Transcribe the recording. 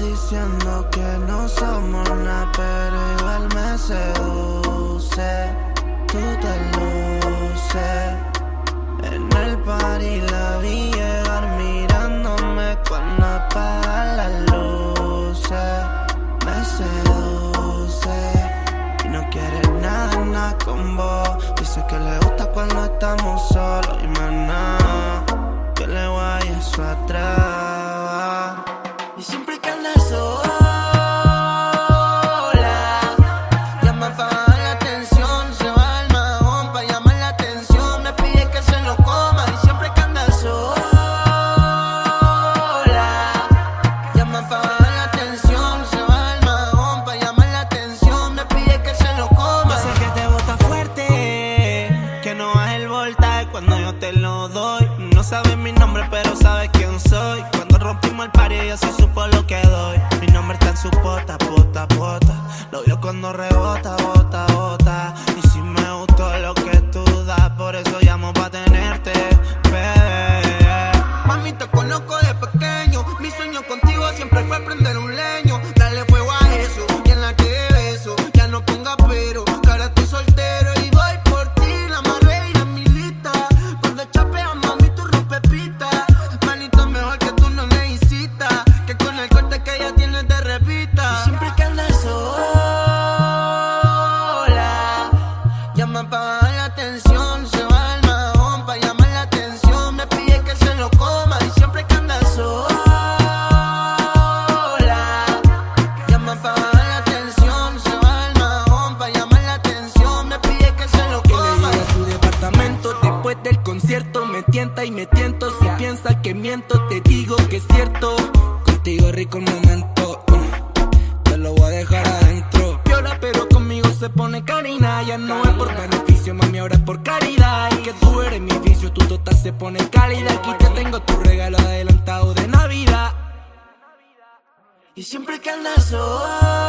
diciendo que no somos nada, pero igual me seduce. Tú te luces. En el party la vi llegar mirándome cuando apaga las luces. Me seduce y no quiere nada, nada con vos. Dice que le gusta cuando estamos solos te lo doy. No sabes mi nombre, pero sabes quién soy. Cuando rompimos el party, ella sí supo lo que doy. Mi nombre está en su pota, pota, pota. Lo vio cuando rebota, bota, bota. Y si me gustó lo que tú das, por eso llamo pa' tenerte, bebé. Mami, te conozco de pequeño. Mi sueño contigo siempre fue prender después del concierto. Me tienta y me tiento. Si piensa que miento, te digo que es cierto. Contigo rico el momento. uh, Te lo voy a dejar adentro. Llora, pero conmigo se pone carina. Ya no es por beneficio, mami, ahora es por caridad. Y que tú eres mi vicio, tu total se pone cálida. Aquí te tengo tu regalo adelantado de Navidad. Y siempre que andas sola